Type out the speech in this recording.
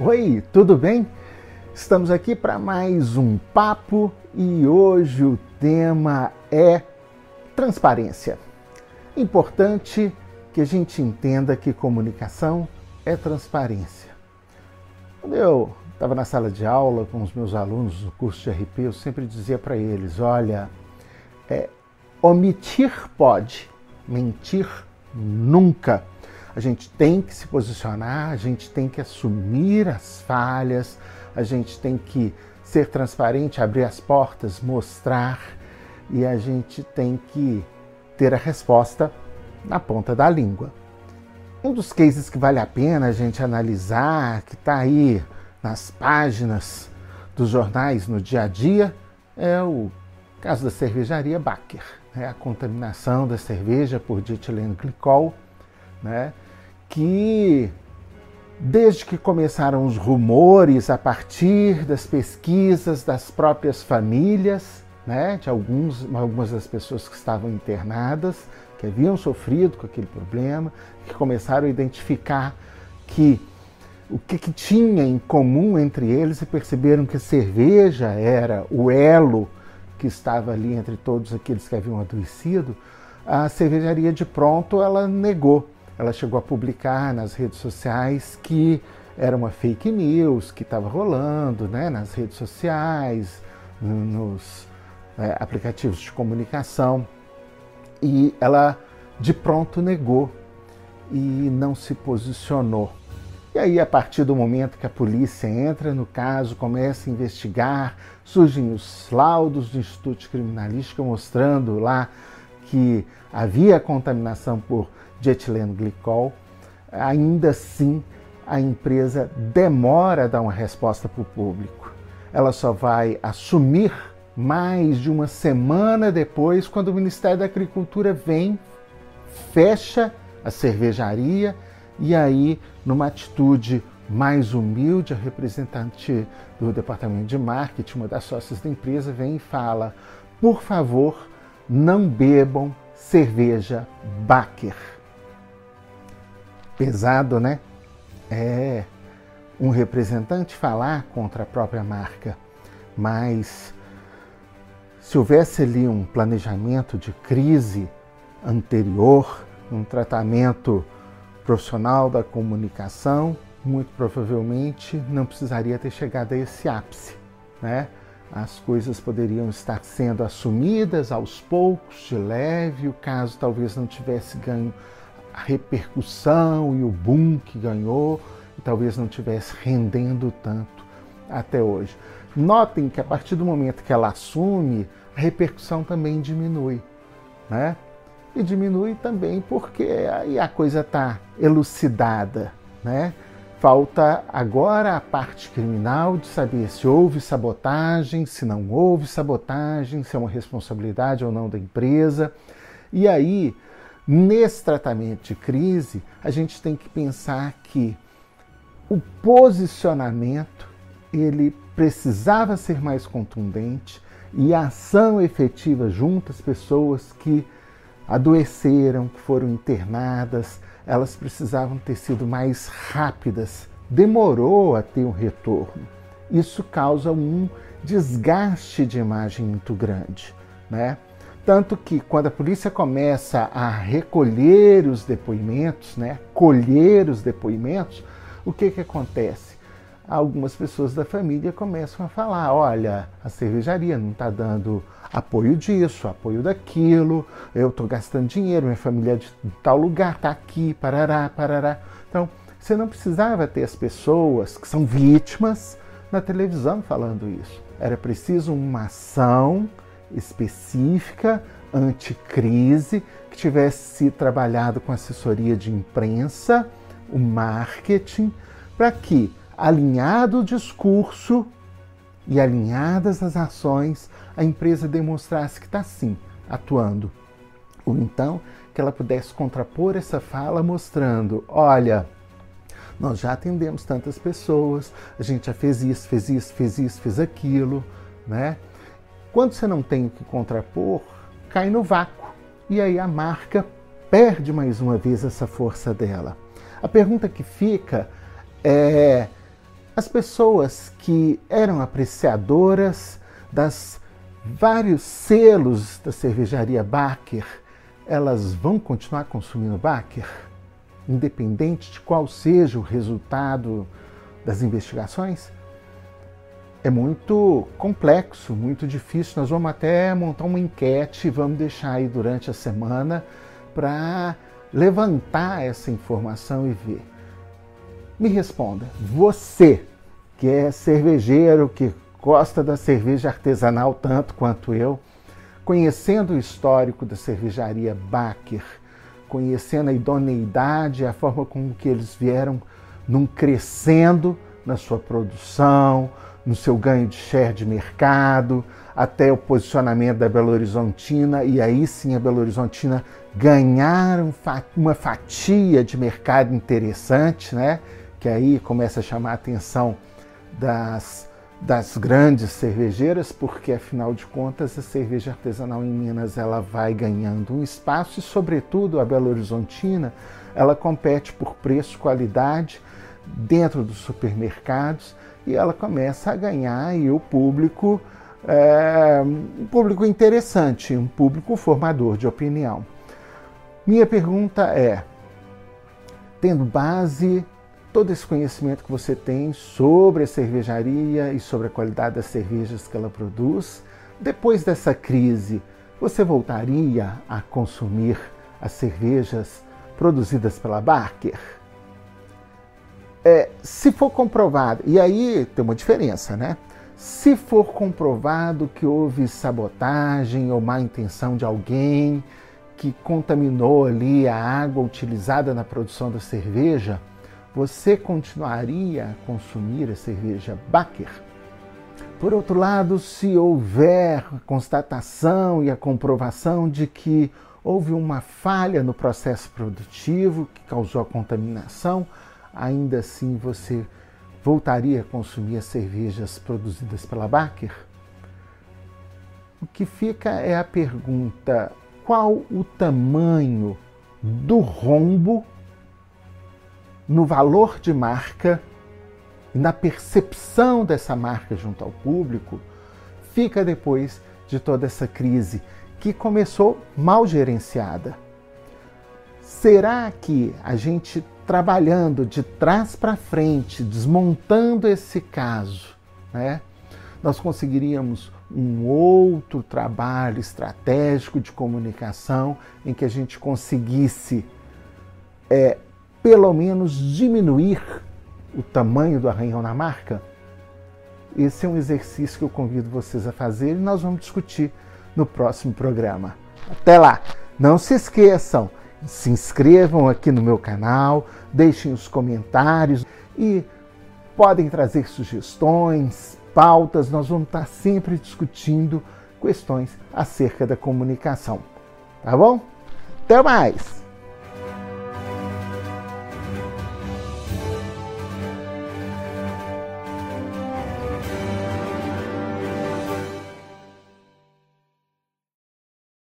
Oi, tudo bem? Estamos aqui para mais um papo e hoje o tema é transparência. Importante que a gente entenda que comunicação é transparência. Quando eu estava na sala de aula com os meus alunos do curso de RP, eu sempre dizia para eles: olha, é, omitir pode, mentir nunca. A gente tem que se posicionar, a gente tem que assumir as falhas, a gente tem que ser transparente, abrir as portas, mostrar e a gente tem que ter a resposta na ponta da língua. Um dos cases que vale a pena a gente analisar, que está aí nas páginas dos jornais no dia a dia, é o caso da cervejaria Baker, né? a contaminação da cerveja por dietileno glicol, né? que desde que começaram os rumores a partir das pesquisas das próprias famílias, né, de alguns, algumas das pessoas que estavam internadas, que haviam sofrido com aquele problema, que começaram a identificar que o que, que tinha em comum entre eles e perceberam que a cerveja era o elo que estava ali entre todos aqueles que haviam adoecido, a cervejaria de pronto ela negou ela chegou a publicar nas redes sociais que era uma fake news que estava rolando né, nas redes sociais, nos é, aplicativos de comunicação. E ela de pronto negou e não se posicionou. E aí, a partir do momento que a polícia entra no caso, começa a investigar, surgem os laudos do Instituto Criminalística mostrando lá que havia contaminação por de etileno glicol, ainda assim a empresa demora a dar uma resposta para o público. Ela só vai assumir mais de uma semana depois, quando o Ministério da Agricultura vem, fecha a cervejaria e aí, numa atitude mais humilde, a representante do departamento de marketing, uma das sócias da empresa, vem e fala: por favor, não bebam cerveja Baker pesado, né? É um representante falar contra a própria marca, mas se houvesse ali um planejamento de crise anterior, um tratamento profissional da comunicação, muito provavelmente não precisaria ter chegado a esse ápice, né? As coisas poderiam estar sendo assumidas aos poucos, de leve, o caso talvez não tivesse ganho a repercussão e o boom que ganhou e talvez não tivesse rendendo tanto até hoje. Notem que a partir do momento que ela assume, a repercussão também diminui, né? E diminui também porque aí a coisa está elucidada, né? Falta agora a parte criminal de saber se houve sabotagem, se não houve sabotagem, se é uma responsabilidade ou não da empresa. E aí Nesse tratamento de crise, a gente tem que pensar que o posicionamento ele precisava ser mais contundente e a ação efetiva junto às pessoas que adoeceram, que foram internadas, elas precisavam ter sido mais rápidas. Demorou a ter um retorno. Isso causa um desgaste de imagem muito grande, né? Tanto que quando a polícia começa a recolher os depoimentos, né, colher os depoimentos, o que, que acontece? Algumas pessoas da família começam a falar: olha, a cervejaria não está dando apoio disso, apoio daquilo, eu estou gastando dinheiro, minha família é de tal lugar está aqui, parará, parará. Então, você não precisava ter as pessoas que são vítimas na televisão falando isso. Era preciso uma ação específica, anticrise, que tivesse sido trabalhado com assessoria de imprensa, o marketing, para que, alinhado o discurso e alinhadas as ações, a empresa demonstrasse que está sim atuando. Ou então que ela pudesse contrapor essa fala mostrando: olha, nós já atendemos tantas pessoas, a gente já fez isso, fez isso, fez isso, fez aquilo, né? Quando você não tem o que contrapor, cai no vácuo. E aí a marca perde mais uma vez essa força dela. A pergunta que fica é: as pessoas que eram apreciadoras das vários selos da cervejaria Baker, elas vão continuar consumindo Baker, independente de qual seja o resultado das investigações? É muito complexo, muito difícil. Nós vamos até montar uma enquete, vamos deixar aí durante a semana para levantar essa informação e ver. Me responda, você que é cervejeiro, que gosta da cerveja artesanal tanto quanto eu, conhecendo o histórico da cervejaria Baker, conhecendo a idoneidade, a forma como que eles vieram num crescendo na sua produção, no seu ganho de share de mercado, até o posicionamento da Belo Horizontina, e aí sim a Belo Horizontina ganhar uma fatia de mercado interessante, né? Que aí começa a chamar a atenção das, das grandes cervejeiras, porque afinal de contas a cerveja artesanal em Minas ela vai ganhando um espaço e, sobretudo, a Belo Horizontina ela compete por preço, qualidade dentro dos supermercados e ela começa a ganhar aí o público, é, um público interessante, um público formador de opinião. Minha pergunta é, tendo base todo esse conhecimento que você tem sobre a cervejaria e sobre a qualidade das cervejas que ela produz, depois dessa crise, você voltaria a consumir as cervejas produzidas pela Barker? É, se for comprovado, e aí tem uma diferença, né? Se for comprovado que houve sabotagem ou má intenção de alguém que contaminou ali a água utilizada na produção da cerveja, você continuaria a consumir a cerveja Baker? Por outro lado, se houver a constatação e a comprovação de que houve uma falha no processo produtivo que causou a contaminação, ainda assim você voltaria a consumir as cervejas produzidas pela Baker? O que fica é a pergunta: qual o tamanho do rombo no valor de marca e na percepção dessa marca junto ao público, fica depois de toda essa crise que começou mal gerenciada. Será que a gente trabalhando de trás para frente, desmontando esse caso, né, nós conseguiríamos um outro trabalho estratégico de comunicação em que a gente conseguisse é, pelo menos diminuir o tamanho do arranhão na marca? Esse é um exercício que eu convido vocês a fazer e nós vamos discutir no próximo programa. Até lá! Não se esqueçam, se inscrevam aqui no meu canal, deixem os comentários e podem trazer sugestões, pautas, nós vamos estar sempre discutindo questões acerca da comunicação. Tá bom? Até mais!